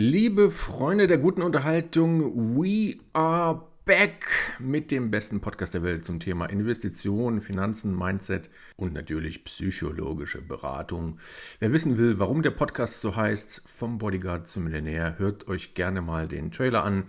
Liebe Freunde der guten Unterhaltung, we are back mit dem besten Podcast der Welt zum Thema Investitionen, Finanzen, Mindset und natürlich psychologische Beratung. Wer wissen will, warum der Podcast so heißt, vom Bodyguard zum Millionär, hört euch gerne mal den Trailer an.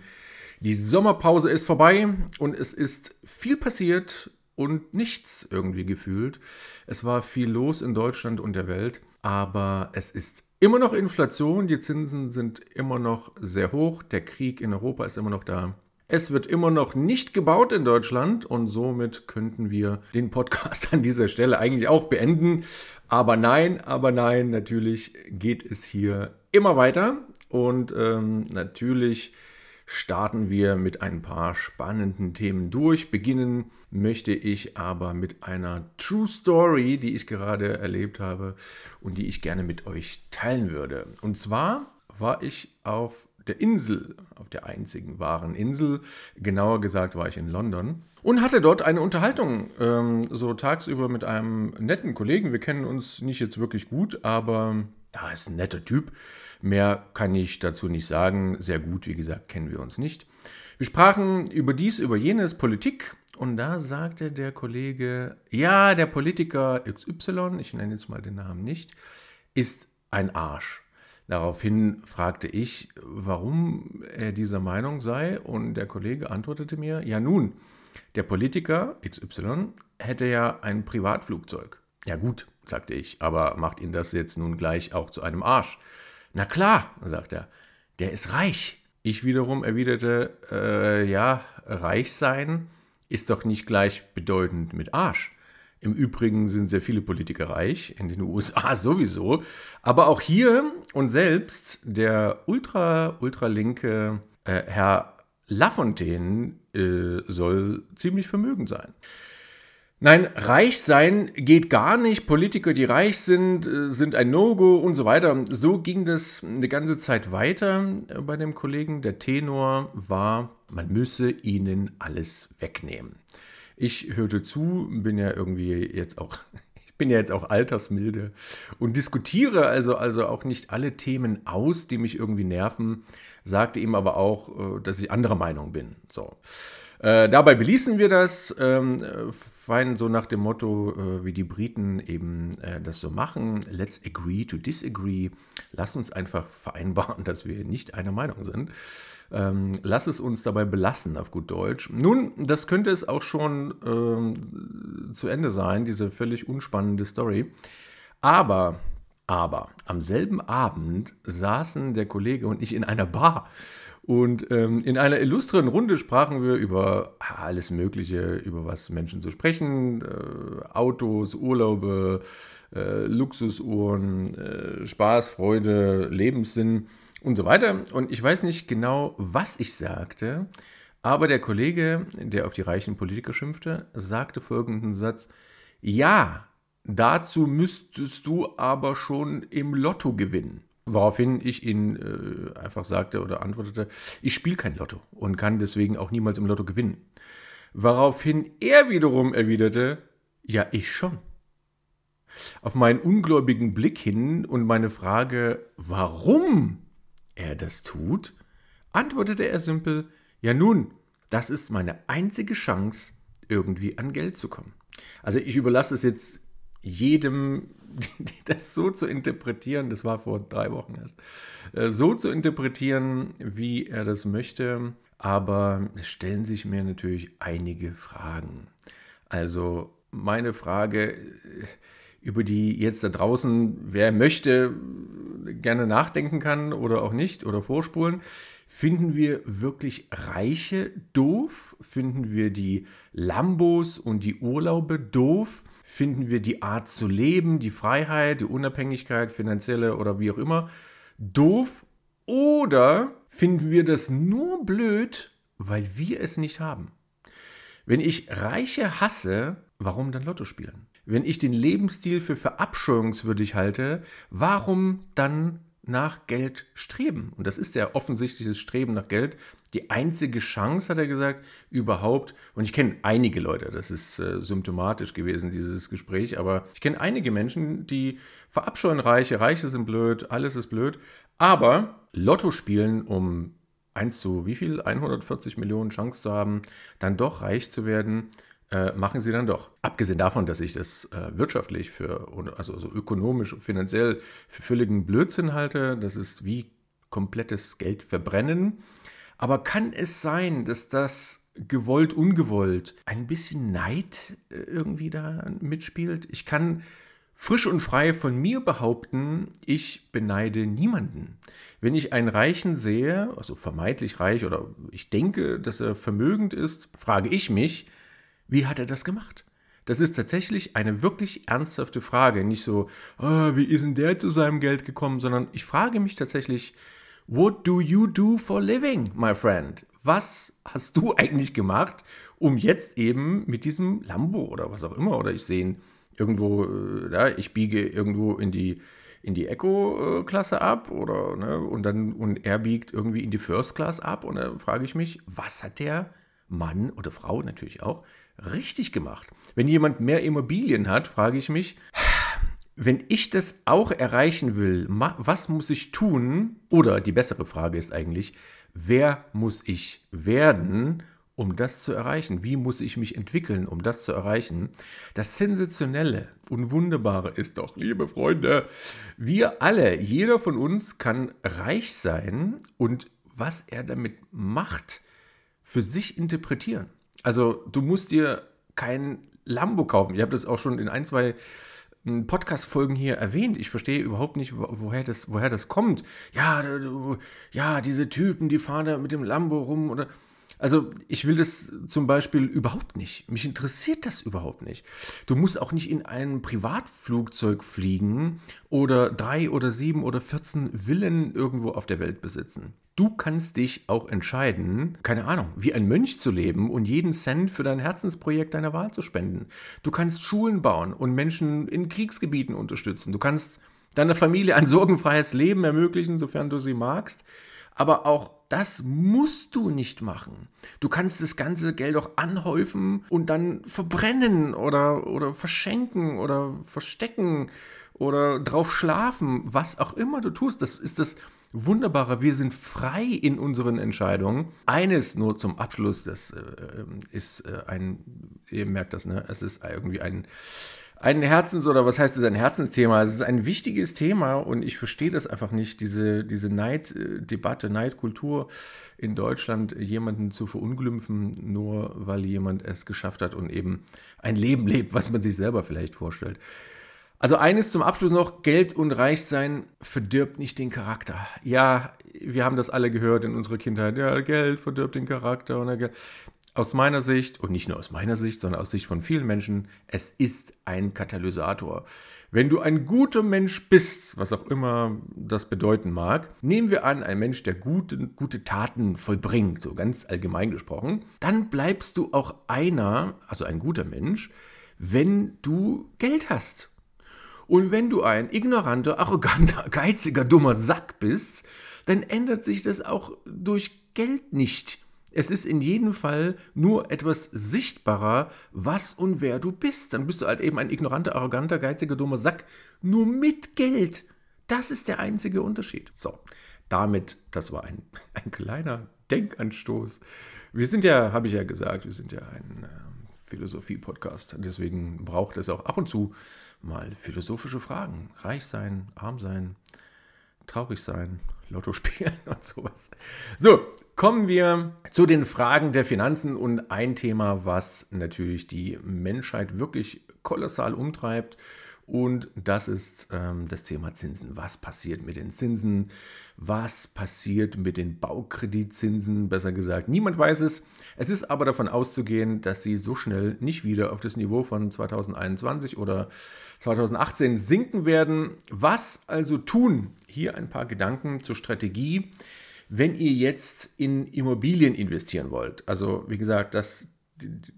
Die Sommerpause ist vorbei und es ist viel passiert und nichts irgendwie gefühlt. Es war viel los in Deutschland und der Welt, aber es ist immer noch Inflation, die Zinsen sind immer noch sehr hoch, der Krieg in Europa ist immer noch da. Es wird immer noch nicht gebaut in Deutschland und somit könnten wir den Podcast an dieser Stelle eigentlich auch beenden. Aber nein, aber nein, natürlich geht es hier immer weiter und ähm, natürlich starten wir mit ein paar spannenden Themen durch. Beginnen möchte ich aber mit einer True Story, die ich gerade erlebt habe und die ich gerne mit euch teilen würde. Und zwar war ich auf der Insel, auf der einzigen wahren Insel, genauer gesagt war ich in London und hatte dort eine Unterhaltung, ähm, so tagsüber mit einem netten Kollegen. Wir kennen uns nicht jetzt wirklich gut, aber ja, ist ein netter Typ. Mehr kann ich dazu nicht sagen. Sehr gut, wie gesagt, kennen wir uns nicht. Wir sprachen über dies, über jenes, Politik. Und da sagte der Kollege, ja, der Politiker XY, ich nenne jetzt mal den Namen nicht, ist ein Arsch. Daraufhin fragte ich, warum er dieser Meinung sei. Und der Kollege antwortete mir, ja nun, der Politiker XY hätte ja ein Privatflugzeug. Ja gut, sagte ich, aber macht ihn das jetzt nun gleich auch zu einem Arsch? Na klar, sagt er, der ist reich. Ich wiederum erwiderte, äh, ja, reich sein ist doch nicht gleichbedeutend mit Arsch. Im Übrigen sind sehr viele Politiker reich, in den USA sowieso. Aber auch hier und selbst der ultra, ultralinke äh, Herr Lafontaine äh, soll ziemlich vermögend sein. Nein, reich sein geht gar nicht. Politiker, die reich sind, äh, sind ein No-Go und so weiter. So ging das eine ganze Zeit weiter äh, bei dem Kollegen. Der Tenor war, man müsse ihnen alles wegnehmen. Ich hörte zu, bin ja irgendwie jetzt auch, ich bin ja jetzt auch altersmilde und diskutiere also, also auch nicht alle Themen aus, die mich irgendwie nerven, sagte ihm aber auch, äh, dass ich anderer Meinung bin. So. Äh, dabei beließen wir das, ähm, fein so nach dem Motto, äh, wie die Briten eben äh, das so machen, let's agree to disagree, lass uns einfach vereinbaren, dass wir nicht einer Meinung sind. Ähm, lass es uns dabei belassen, auf gut Deutsch. Nun, das könnte es auch schon ähm, zu Ende sein, diese völlig unspannende Story. Aber, aber, am selben Abend saßen der Kollege und ich in einer Bar. Und ähm, in einer illustren Runde sprachen wir über alles Mögliche, über was Menschen so sprechen: äh, Autos, Urlaube, äh, Luxusuhren, äh, Spaß, Freude, Lebenssinn und so weiter. Und ich weiß nicht genau, was ich sagte, aber der Kollege, der auf die reichen Politiker schimpfte, sagte folgenden Satz: Ja, dazu müsstest du aber schon im Lotto gewinnen. Woraufhin ich ihn äh, einfach sagte oder antwortete, ich spiele kein Lotto und kann deswegen auch niemals im Lotto gewinnen. Woraufhin er wiederum erwiderte, ja, ich schon. Auf meinen ungläubigen Blick hin und meine Frage, warum er das tut, antwortete er simpel, ja nun, das ist meine einzige Chance, irgendwie an Geld zu kommen. Also ich überlasse es jetzt jedem, das so zu interpretieren, das war vor drei Wochen erst, äh, so zu interpretieren, wie er das möchte. Aber es stellen sich mir natürlich einige Fragen. Also meine Frage, äh, über die jetzt da draußen, wer möchte, gerne nachdenken kann oder auch nicht oder vorspulen. Finden wir wirklich Reiche doof? Finden wir die Lambos und die Urlaube doof? Finden wir die Art zu leben, die Freiheit, die Unabhängigkeit, finanzielle oder wie auch immer, doof? Oder finden wir das nur blöd, weil wir es nicht haben? Wenn ich Reiche hasse, warum dann Lotto spielen? Wenn ich den Lebensstil für verabscheuungswürdig halte, warum dann nach Geld streben. Und das ist ja offensichtlich das Streben nach Geld. Die einzige Chance, hat er gesagt, überhaupt. Und ich kenne einige Leute, das ist äh, symptomatisch gewesen, dieses Gespräch, aber ich kenne einige Menschen, die verabscheuen Reiche. Reiche sind blöd, alles ist blöd. Aber Lotto spielen, um 1 zu wie viel? 140 Millionen Chance zu haben, dann doch reich zu werden, äh, machen sie dann doch. Abgesehen davon, dass ich das äh, wirtschaftlich für, also, also ökonomisch und finanziell für völligen Blödsinn halte, das ist wie komplettes Geld verbrennen. Aber kann es sein, dass das gewollt, ungewollt ein bisschen Neid äh, irgendwie da mitspielt? Ich kann frisch und frei von mir behaupten, ich beneide niemanden. Wenn ich einen Reichen sehe, also vermeintlich reich oder ich denke, dass er vermögend ist, frage ich mich, wie hat er das gemacht? Das ist tatsächlich eine wirklich ernsthafte Frage. Nicht so, oh, wie ist denn der zu seinem Geld gekommen, sondern ich frage mich tatsächlich, what do you do for living, my friend? Was hast du eigentlich gemacht, um jetzt eben mit diesem Lambo oder was auch immer, oder ich sehe ihn irgendwo, äh, ja, ich biege irgendwo in die, in die Eco-Klasse ab oder ne, und dann und er biegt irgendwie in die First Class ab und dann frage ich mich, was hat der Mann oder Frau natürlich auch richtig gemacht? Wenn jemand mehr Immobilien hat, frage ich mich, wenn ich das auch erreichen will, was muss ich tun? Oder die bessere Frage ist eigentlich, wer muss ich werden, um das zu erreichen? Wie muss ich mich entwickeln, um das zu erreichen? Das Sensationelle und Wunderbare ist doch, liebe Freunde, wir alle, jeder von uns kann reich sein und was er damit macht, für sich interpretieren. Also du musst dir kein Lambo kaufen. Ich habe das auch schon in ein, zwei hm, Podcast-Folgen hier erwähnt. Ich verstehe überhaupt nicht, woher das, woher das kommt. Ja, ja, diese Typen, die fahren da mit dem Lambo rum oder also ich will das zum Beispiel überhaupt nicht. Mich interessiert das überhaupt nicht. Du musst auch nicht in einem Privatflugzeug fliegen oder drei oder sieben oder 14 Villen irgendwo auf der Welt besitzen. Du kannst dich auch entscheiden, keine Ahnung, wie ein Mönch zu leben und jeden Cent für dein Herzensprojekt deiner Wahl zu spenden. Du kannst Schulen bauen und Menschen in Kriegsgebieten unterstützen. Du kannst deiner Familie ein sorgenfreies Leben ermöglichen, sofern du sie magst. Aber auch das musst du nicht machen. Du kannst das ganze Geld auch anhäufen und dann verbrennen oder, oder verschenken oder verstecken oder drauf schlafen, was auch immer du tust. Das ist das Wunderbare. Wir sind frei in unseren Entscheidungen. Eines nur zum Abschluss, das äh, ist äh, ein, ihr merkt das, ne? Es ist irgendwie ein ein Herzens- oder was heißt es, ein Herzensthema. Es ist ein wichtiges Thema und ich verstehe das einfach nicht, diese, diese Neiddebatte, Neidkultur in Deutschland, jemanden zu verunglimpfen, nur weil jemand es geschafft hat und eben ein Leben lebt, was man sich selber vielleicht vorstellt. Also eines zum Abschluss noch, Geld und Reichsein verdirbt nicht den Charakter. Ja, wir haben das alle gehört in unserer Kindheit. Ja, Geld verdirbt den Charakter. Und aus meiner Sicht, und nicht nur aus meiner Sicht, sondern aus Sicht von vielen Menschen, es ist ein Katalysator. Wenn du ein guter Mensch bist, was auch immer das bedeuten mag, nehmen wir an, ein Mensch, der gute, gute Taten vollbringt, so ganz allgemein gesprochen, dann bleibst du auch einer, also ein guter Mensch, wenn du Geld hast. Und wenn du ein ignoranter, arroganter, geiziger, dummer Sack bist, dann ändert sich das auch durch Geld nicht. Es ist in jedem Fall nur etwas sichtbarer, was und wer du bist. Dann bist du halt eben ein ignoranter, arroganter, geiziger, dummer Sack. Nur mit Geld. Das ist der einzige Unterschied. So, damit, das war ein, ein kleiner Denkanstoß. Wir sind ja, habe ich ja gesagt, wir sind ja ein äh, Philosophie-Podcast. Deswegen braucht es auch ab und zu mal philosophische Fragen. Reich sein, arm sein, traurig sein, Lotto spielen und sowas. So, kommen wir zu den Fragen der Finanzen und ein Thema, was natürlich die Menschheit wirklich kolossal umtreibt. Und das ist ähm, das Thema Zinsen. Was passiert mit den Zinsen? Was passiert mit den Baukreditzinsen? Besser gesagt, niemand weiß es. Es ist aber davon auszugehen, dass sie so schnell nicht wieder auf das Niveau von 2021 oder 2018 sinken werden. Was also tun? Hier ein paar Gedanken zur Strategie, wenn ihr jetzt in Immobilien investieren wollt. Also wie gesagt, das,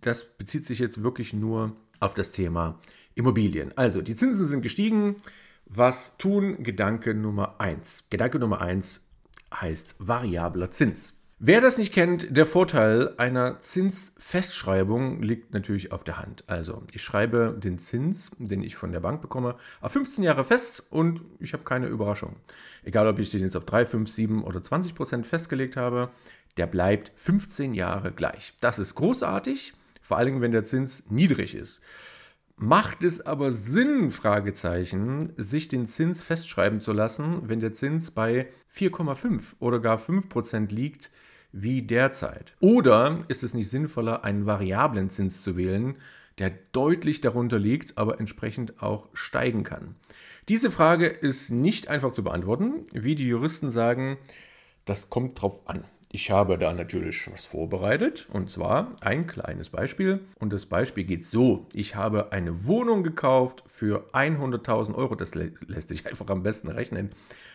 das bezieht sich jetzt wirklich nur auf das Thema Immobilien. Also die Zinsen sind gestiegen. Was tun? Gedanke Nummer 1. Gedanke Nummer 1 heißt variabler Zins. Wer das nicht kennt, der Vorteil einer Zinsfestschreibung liegt natürlich auf der Hand. Also, ich schreibe den Zins, den ich von der Bank bekomme, auf 15 Jahre fest und ich habe keine Überraschung. Egal, ob ich den jetzt auf 3, 5, 7 oder 20 Prozent festgelegt habe, der bleibt 15 Jahre gleich. Das ist großartig, vor allem wenn der Zins niedrig ist. Macht es aber Sinn, Fragezeichen, sich den Zins festschreiben zu lassen, wenn der Zins bei 4,5 oder gar 5 Prozent liegt, wie derzeit? Oder ist es nicht sinnvoller, einen variablen Zins zu wählen, der deutlich darunter liegt, aber entsprechend auch steigen kann? Diese Frage ist nicht einfach zu beantworten. Wie die Juristen sagen, das kommt drauf an. Ich habe da natürlich was vorbereitet und zwar ein kleines Beispiel. Und das Beispiel geht so: Ich habe eine Wohnung gekauft für 100.000 Euro. Das lässt sich einfach am besten rechnen.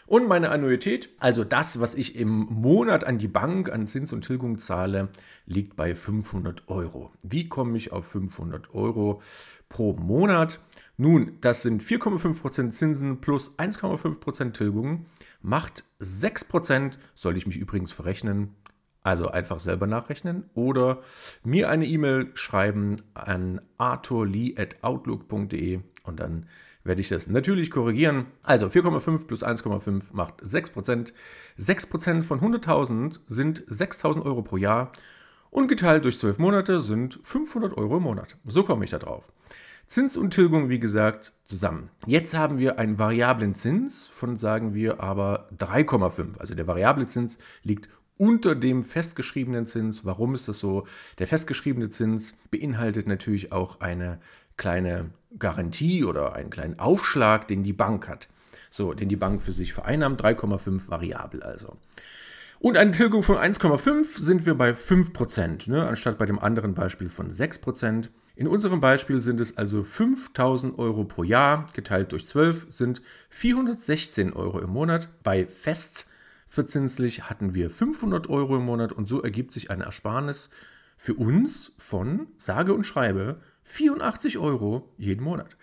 Und meine Annuität, also das, was ich im Monat an die Bank an Zins und Tilgung zahle, liegt bei 500 Euro. Wie komme ich auf 500 Euro pro Monat? Nun, das sind 4,5% Zinsen plus 1,5% Tilgung macht 6%, soll ich mich übrigens verrechnen, also einfach selber nachrechnen oder mir eine E-Mail schreiben an arthurlee.outlook.de und dann werde ich das natürlich korrigieren. Also 4,5 plus 1,5 macht 6%. 6% von 100.000 sind 6.000 Euro pro Jahr und geteilt durch 12 Monate sind 500 Euro im Monat. So komme ich da drauf. Zins und Tilgung, wie gesagt, zusammen. Jetzt haben wir einen variablen Zins von, sagen wir, aber 3,5. Also der variable Zins liegt unter dem festgeschriebenen Zins. Warum ist das so? Der festgeschriebene Zins beinhaltet natürlich auch eine kleine Garantie oder einen kleinen Aufschlag, den die Bank hat. So, den die Bank für sich vereinnahmt, 3,5 variabel also. Und eine Tilgung von 1,5 sind wir bei 5%, ne, anstatt bei dem anderen Beispiel von 6%. In unserem Beispiel sind es also 5000 Euro pro Jahr, geteilt durch 12 sind 416 Euro im Monat. Bei festverzinslich hatten wir 500 Euro im Monat und so ergibt sich eine Ersparnis für uns von, sage und schreibe, 84 Euro jeden Monat.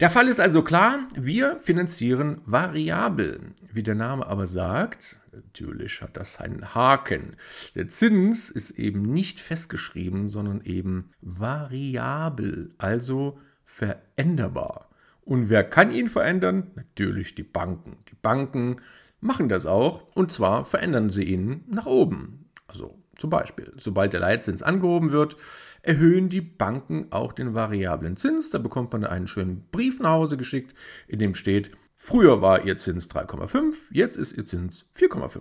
Der Fall ist also klar, wir finanzieren variabel. Wie der Name aber sagt, natürlich hat das einen Haken. Der Zins ist eben nicht festgeschrieben, sondern eben variabel, also veränderbar. Und wer kann ihn verändern? Natürlich die Banken. Die Banken machen das auch und zwar verändern sie ihn nach oben. Also zum Beispiel, sobald der Leitzins angehoben wird, erhöhen die Banken auch den variablen Zins. Da bekommt man einen schönen Brief nach Hause geschickt, in dem steht, früher war ihr Zins 3,5, jetzt ist ihr Zins 4,5.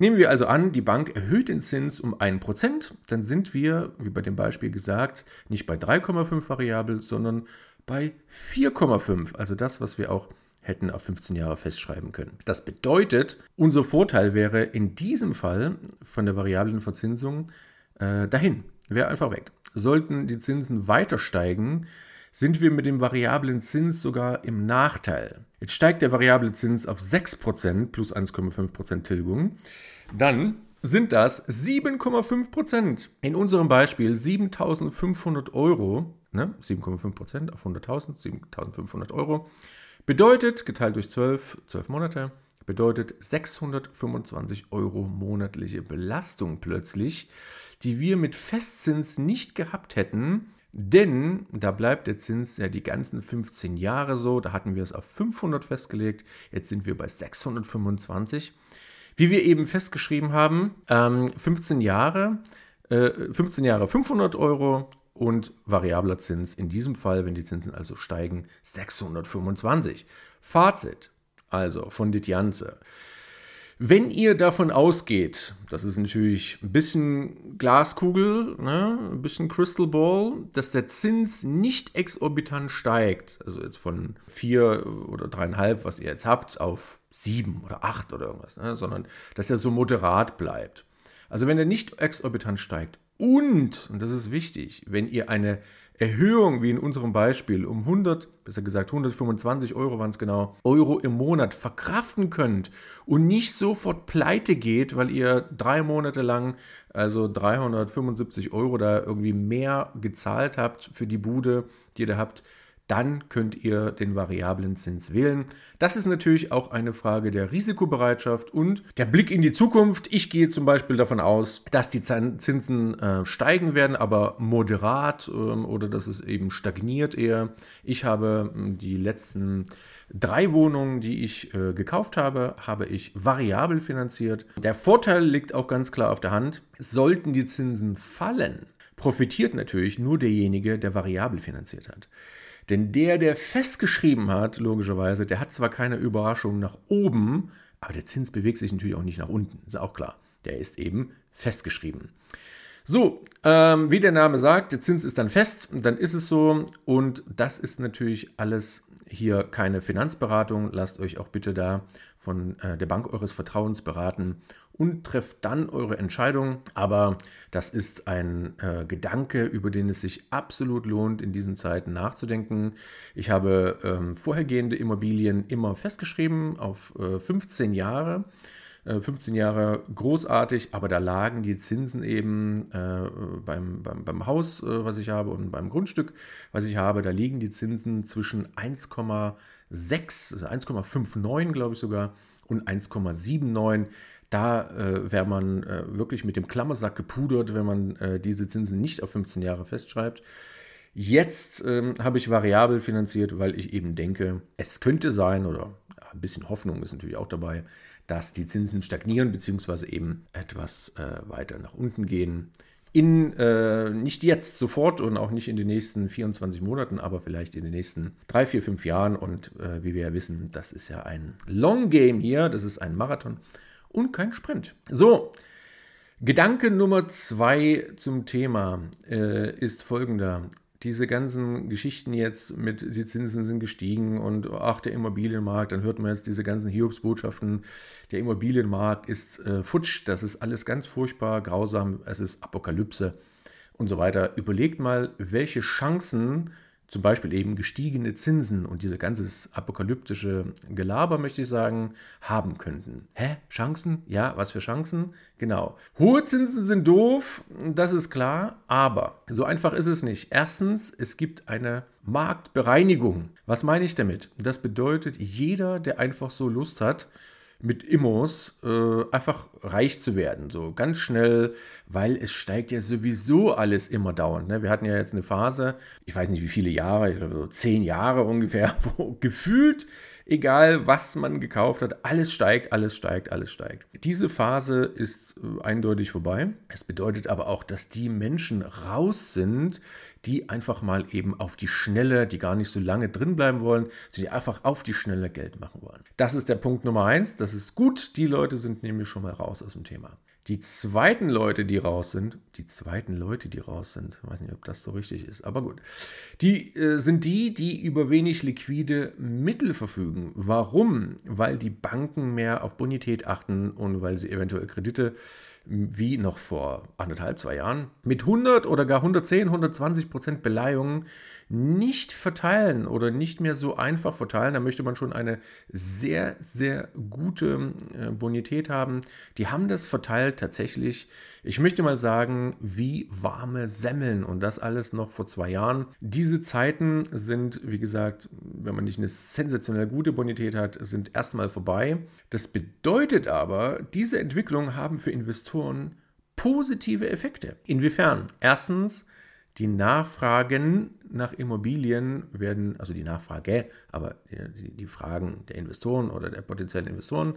Nehmen wir also an, die Bank erhöht den Zins um 1%, dann sind wir, wie bei dem Beispiel gesagt, nicht bei 3,5 variabel, sondern bei 4,5, also das, was wir auch hätten auf 15 Jahre festschreiben können. Das bedeutet, unser Vorteil wäre in diesem Fall von der variablen Verzinsung äh, dahin, wäre einfach weg. Sollten die Zinsen weiter steigen, sind wir mit dem variablen Zins sogar im Nachteil. Jetzt steigt der variable Zins auf 6% plus 1,5% Tilgung. Dann sind das 7,5%. In unserem Beispiel 7.500 Euro, ne? 7,5% auf 100.000, 7.500 Euro. Bedeutet, geteilt durch 12, 12 Monate, bedeutet 625 Euro monatliche Belastung plötzlich die wir mit Festzins nicht gehabt hätten, denn da bleibt der Zins ja die ganzen 15 Jahre so. Da hatten wir es auf 500 festgelegt. Jetzt sind wir bei 625. Wie wir eben festgeschrieben haben, ähm, 15 Jahre, äh, 15 Jahre 500 Euro und variabler Zins in diesem Fall, wenn die Zinsen also steigen, 625. Fazit also von Ditjanze. Wenn ihr davon ausgeht, das ist natürlich ein bisschen Glaskugel, ne, ein bisschen Crystal Ball, dass der Zins nicht exorbitant steigt, also jetzt von 4 oder 3,5, was ihr jetzt habt, auf 7 oder 8 oder irgendwas, ne, sondern dass er so moderat bleibt. Also wenn er nicht exorbitant steigt und, und das ist wichtig, wenn ihr eine Erhöhung, wie in unserem Beispiel, um 100, besser gesagt 125 Euro waren es genau, Euro im Monat verkraften könnt und nicht sofort pleite geht, weil ihr drei Monate lang, also 375 Euro da irgendwie mehr gezahlt habt für die Bude, die ihr da habt, dann könnt ihr den variablen Zins wählen. Das ist natürlich auch eine Frage der Risikobereitschaft und der Blick in die Zukunft. Ich gehe zum Beispiel davon aus, dass die Zinsen äh, steigen werden, aber moderat äh, oder dass es eben stagniert eher. Ich habe hm, die letzten drei Wohnungen, die ich äh, gekauft habe, habe ich variabel finanziert. Der Vorteil liegt auch ganz klar auf der Hand. Sollten die Zinsen fallen, profitiert natürlich nur derjenige, der variabel finanziert hat. Denn der, der festgeschrieben hat, logischerweise, der hat zwar keine Überraschung nach oben, aber der Zins bewegt sich natürlich auch nicht nach unten, ist auch klar. Der ist eben festgeschrieben. So, ähm, wie der Name sagt, der Zins ist dann fest, dann ist es so. Und das ist natürlich alles hier keine Finanzberatung. Lasst euch auch bitte da von äh, der Bank eures Vertrauens beraten und trefft dann eure Entscheidung. Aber das ist ein äh, Gedanke, über den es sich absolut lohnt, in diesen Zeiten nachzudenken. Ich habe ähm, vorhergehende Immobilien immer festgeschrieben auf äh, 15 Jahre. 15 äh, Jahre großartig, aber da lagen die Zinsen eben äh, beim, beim, beim Haus, äh, was ich habe, und beim Grundstück, was ich habe, da liegen die Zinsen zwischen 1,6, also 1,59 glaube ich sogar, und 1,79. Da äh, wäre man äh, wirklich mit dem Klammersack gepudert, wenn man äh, diese Zinsen nicht auf 15 Jahre festschreibt. Jetzt ähm, habe ich variabel finanziert, weil ich eben denke, es könnte sein, oder ein bisschen Hoffnung ist natürlich auch dabei, dass die Zinsen stagnieren bzw. eben etwas äh, weiter nach unten gehen. In, äh, nicht jetzt sofort und auch nicht in den nächsten 24 Monaten, aber vielleicht in den nächsten 3, 4, 5 Jahren. Und äh, wie wir ja wissen, das ist ja ein Long Game hier, das ist ein Marathon und kein Sprint. So, Gedanke Nummer zwei zum Thema äh, ist folgender diese ganzen Geschichten jetzt mit, die Zinsen sind gestiegen und ach, der Immobilienmarkt, dann hört man jetzt diese ganzen Hiobsbotschaften, der Immobilienmarkt ist äh, futsch, das ist alles ganz furchtbar, grausam, es ist Apokalypse und so weiter. Überlegt mal, welche Chancen zum Beispiel eben gestiegene Zinsen und diese ganze apokalyptische Gelaber, möchte ich sagen, haben könnten. Hä? Chancen? Ja, was für Chancen? Genau. Hohe Zinsen sind doof, das ist klar, aber so einfach ist es nicht. Erstens, es gibt eine Marktbereinigung. Was meine ich damit? Das bedeutet, jeder, der einfach so Lust hat, mit Immos äh, einfach reich zu werden. So ganz schnell, weil es steigt ja sowieso alles immer dauernd. Ne? Wir hatten ja jetzt eine Phase, ich weiß nicht wie viele Jahre, ich glaube so zehn Jahre ungefähr, wo gefühlt egal was man gekauft hat, alles steigt, alles steigt, alles steigt. Diese Phase ist äh, eindeutig vorbei. Es bedeutet aber auch, dass die Menschen raus sind, die einfach mal eben auf die Schnelle, die gar nicht so lange drin bleiben wollen, die einfach auf die Schnelle Geld machen wollen. Das ist der Punkt Nummer eins. Das ist gut. Die Leute sind nämlich schon mal raus aus dem Thema. Die zweiten Leute, die raus sind, die zweiten Leute, die raus sind, weiß nicht, ob das so richtig ist, aber gut, die äh, sind die, die über wenig liquide Mittel verfügen. Warum? Weil die Banken mehr auf Bonität achten und weil sie eventuell Kredite wie noch vor anderthalb, zwei Jahren mit 100 oder gar 110, 120 Prozent Beleihungen nicht verteilen oder nicht mehr so einfach verteilen. Da möchte man schon eine sehr, sehr gute äh, Bonität haben. Die haben das verteilt tatsächlich, ich möchte mal sagen, wie warme Semmeln und das alles noch vor zwei Jahren. Diese Zeiten sind, wie gesagt, wenn man nicht eine sensationell gute Bonität hat, sind erstmal vorbei. Das bedeutet aber, diese Entwicklung haben für Investoren positive Effekte. Inwiefern? Erstens, die Nachfragen nach Immobilien werden, also die Nachfrage, aber die, die Fragen der Investoren oder der potenziellen Investoren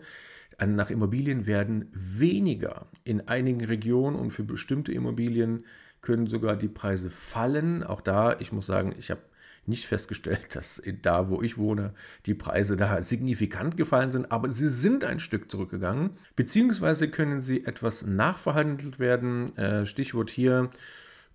nach Immobilien werden weniger. In einigen Regionen und für bestimmte Immobilien können sogar die Preise fallen. Auch da, ich muss sagen, ich habe nicht festgestellt, dass da, wo ich wohne, die Preise da signifikant gefallen sind, aber sie sind ein Stück zurückgegangen, beziehungsweise können sie etwas nachverhandelt werden. Äh, Stichwort hier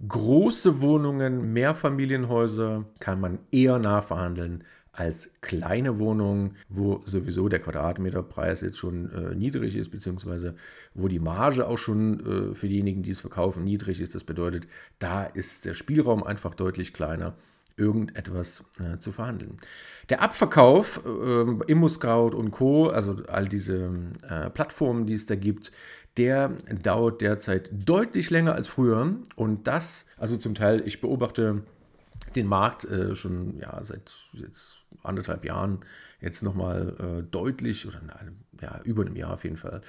Große Wohnungen, Mehrfamilienhäuser kann man eher nachverhandeln als kleine Wohnungen, wo sowieso der Quadratmeterpreis jetzt schon äh, niedrig ist, beziehungsweise wo die Marge auch schon äh, für diejenigen, die es verkaufen, niedrig ist. Das bedeutet, da ist der Spielraum einfach deutlich kleiner irgendetwas äh, zu verhandeln. Der Abverkauf, äh, ImmoScout und Co., also all diese äh, Plattformen, die es da gibt, der dauert derzeit deutlich länger als früher. Und das, also zum Teil, ich beobachte den Markt äh, schon ja, seit jetzt anderthalb Jahren jetzt nochmal äh, deutlich, oder nein, ja, über einem Jahr auf jeden Fall,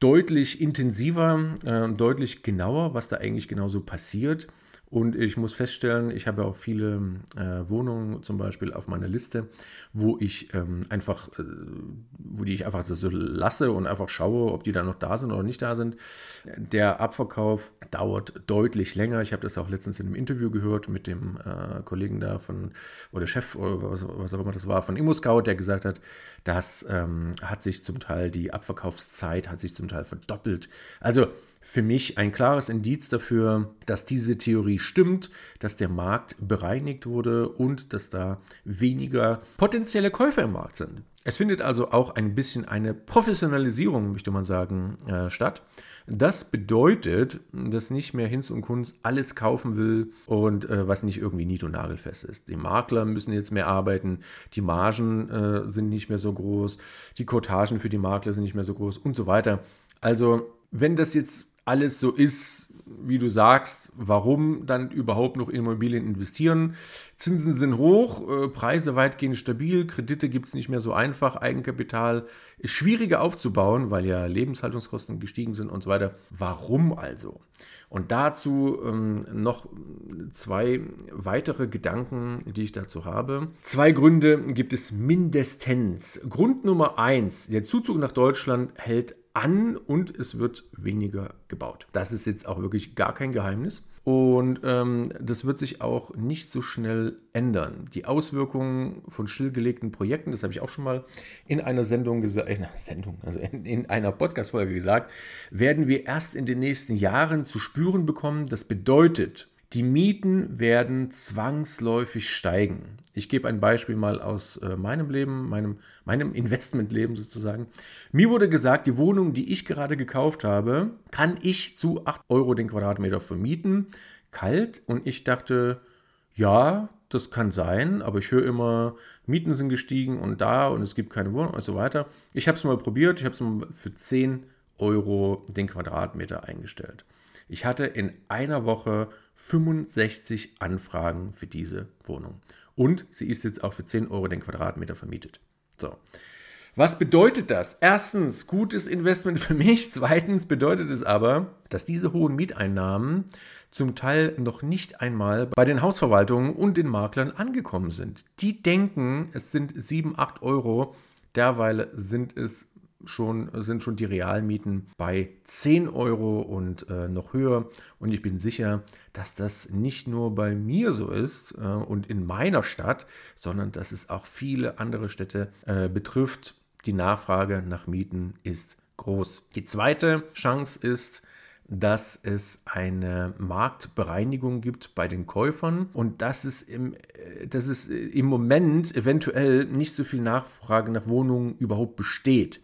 deutlich intensiver, äh, deutlich genauer, was da eigentlich genau so passiert. Und ich muss feststellen, ich habe auch viele äh, Wohnungen zum Beispiel auf meiner Liste, wo ich ähm, einfach, äh, wo die ich einfach so lasse und einfach schaue, ob die da noch da sind oder nicht da sind. Der Abverkauf dauert deutlich länger. Ich habe das auch letztens in einem Interview gehört mit dem äh, Kollegen da von, oder Chef oder was, was, auch immer das war, von ImmoScout, der gesagt hat, das ähm, hat sich zum Teil, die Abverkaufszeit hat sich zum Teil verdoppelt. Also für mich ein klares Indiz dafür, dass diese Theorie stimmt, dass der Markt bereinigt wurde und dass da weniger potenzielle Käufer im Markt sind. Es findet also auch ein bisschen eine Professionalisierung, möchte man sagen, äh, statt. Das bedeutet, dass nicht mehr Hinz und Kunz alles kaufen will und äh, was nicht irgendwie nied- und nagelfest ist. Die Makler müssen jetzt mehr arbeiten, die Margen äh, sind nicht mehr so groß, die Quotagen für die Makler sind nicht mehr so groß und so weiter. Also, wenn das jetzt alles so ist, wie du sagst, warum dann überhaupt noch in Immobilien investieren? Zinsen sind hoch, äh, Preise weitgehend stabil, Kredite gibt es nicht mehr so einfach, Eigenkapital ist schwieriger aufzubauen, weil ja Lebenshaltungskosten gestiegen sind und so weiter. Warum also? Und dazu ähm, noch zwei weitere Gedanken, die ich dazu habe. Zwei Gründe gibt es mindestens. Grund Nummer eins, der Zuzug nach Deutschland hält an und es wird weniger gebaut. Das ist jetzt auch wirklich gar kein Geheimnis. Und ähm, das wird sich auch nicht so schnell ändern. Die Auswirkungen von stillgelegten Projekten, das habe ich auch schon mal in einer Sendung gesagt, äh, Sendung, also in, in einer Podcast-Folge gesagt, werden wir erst in den nächsten Jahren zu spüren bekommen. Das bedeutet, die Mieten werden zwangsläufig steigen. Ich gebe ein Beispiel mal aus äh, meinem Leben, meinem, meinem Investmentleben sozusagen. Mir wurde gesagt, die Wohnung, die ich gerade gekauft habe, kann ich zu 8 Euro den Quadratmeter vermieten. Kalt. Und ich dachte, ja, das kann sein, aber ich höre immer, Mieten sind gestiegen und da und es gibt keine Wohnung und so weiter. Ich habe es mal probiert, ich habe es mal für 10 Euro den Quadratmeter eingestellt. Ich hatte in einer Woche 65 Anfragen für diese Wohnung. Und sie ist jetzt auch für 10 Euro den Quadratmeter vermietet. So. Was bedeutet das? Erstens, gutes Investment für mich. Zweitens bedeutet es aber, dass diese hohen Mieteinnahmen zum Teil noch nicht einmal bei den Hausverwaltungen und den Maklern angekommen sind. Die denken, es sind 7, 8 Euro. Derweil sind es schon, sind schon die Realmieten bei 10 Euro und äh, noch höher. Und ich bin sicher, dass das nicht nur bei mir so ist äh, und in meiner Stadt, sondern dass es auch viele andere Städte äh, betrifft. Die Nachfrage nach Mieten ist groß. Die zweite Chance ist, dass es eine Marktbereinigung gibt bei den Käufern und dass es im, äh, dass es im Moment eventuell nicht so viel Nachfrage nach Wohnungen überhaupt besteht.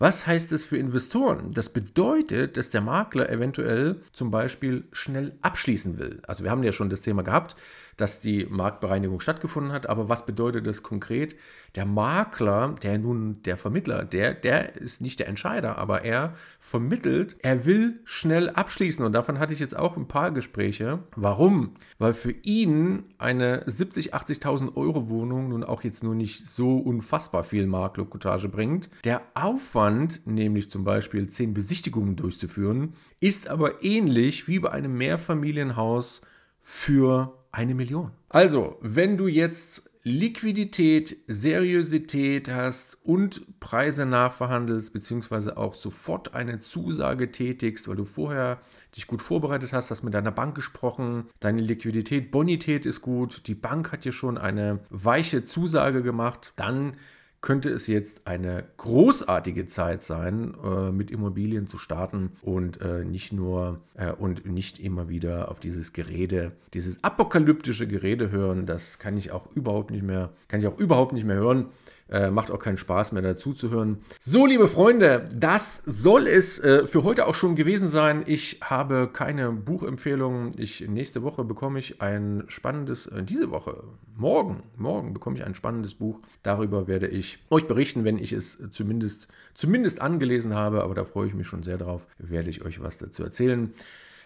Was heißt das für Investoren? Das bedeutet, dass der Makler eventuell zum Beispiel schnell abschließen will. Also wir haben ja schon das Thema gehabt, dass die Marktbereinigung stattgefunden hat. Aber was bedeutet das konkret? Der Makler, der nun der Vermittler, der, der ist nicht der Entscheider, aber er vermittelt, er will schnell abschließen. Und davon hatte ich jetzt auch ein paar Gespräche. Warum? Weil für ihn eine 70.000, 80.000 Euro Wohnung nun auch jetzt nur nicht so unfassbar viel Marktlokutage bringt. Der Aufwand, nämlich zum Beispiel zehn Besichtigungen durchzuführen, ist aber ähnlich wie bei einem Mehrfamilienhaus für eine Million. Also, wenn du jetzt Liquidität, Seriosität hast und Preise nachverhandelst, beziehungsweise auch sofort eine Zusage tätigst, weil du vorher dich gut vorbereitet hast, hast mit deiner Bank gesprochen, deine Liquidität, Bonität ist gut, die Bank hat dir schon eine weiche Zusage gemacht, dann könnte es jetzt eine großartige Zeit sein, äh, mit Immobilien zu starten und äh, nicht nur äh, und nicht immer wieder auf dieses Gerede, dieses apokalyptische Gerede hören. Das kann ich auch überhaupt nicht mehr, kann ich auch überhaupt nicht mehr hören. Äh, macht auch keinen Spaß mehr dazu zu hören. So, liebe Freunde, das soll es äh, für heute auch schon gewesen sein. Ich habe keine Buchempfehlungen. Ich, nächste Woche bekomme ich ein spannendes, äh, diese Woche, morgen, morgen bekomme ich ein spannendes Buch. Darüber werde ich euch berichten, wenn ich es zumindest, zumindest angelesen habe. Aber da freue ich mich schon sehr drauf, werde ich euch was dazu erzählen.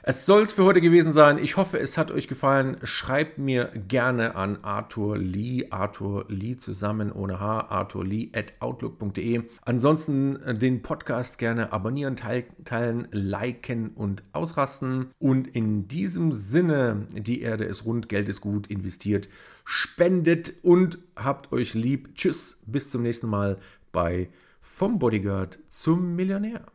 Es soll es für heute gewesen sein. Ich hoffe, es hat euch gefallen. Schreibt mir gerne an Arthur Lee, Arthur Lee zusammen ohne H, Arthur Lee at outlook.de. Ansonsten äh, den Podcast gerne abonnieren, teilen, liken und ausrasten. Und in diesem Sinne, die Erde ist rund, Geld ist gut, investiert, spendet und habt euch lieb. Tschüss, bis zum nächsten Mal bei Vom Bodyguard zum Millionär.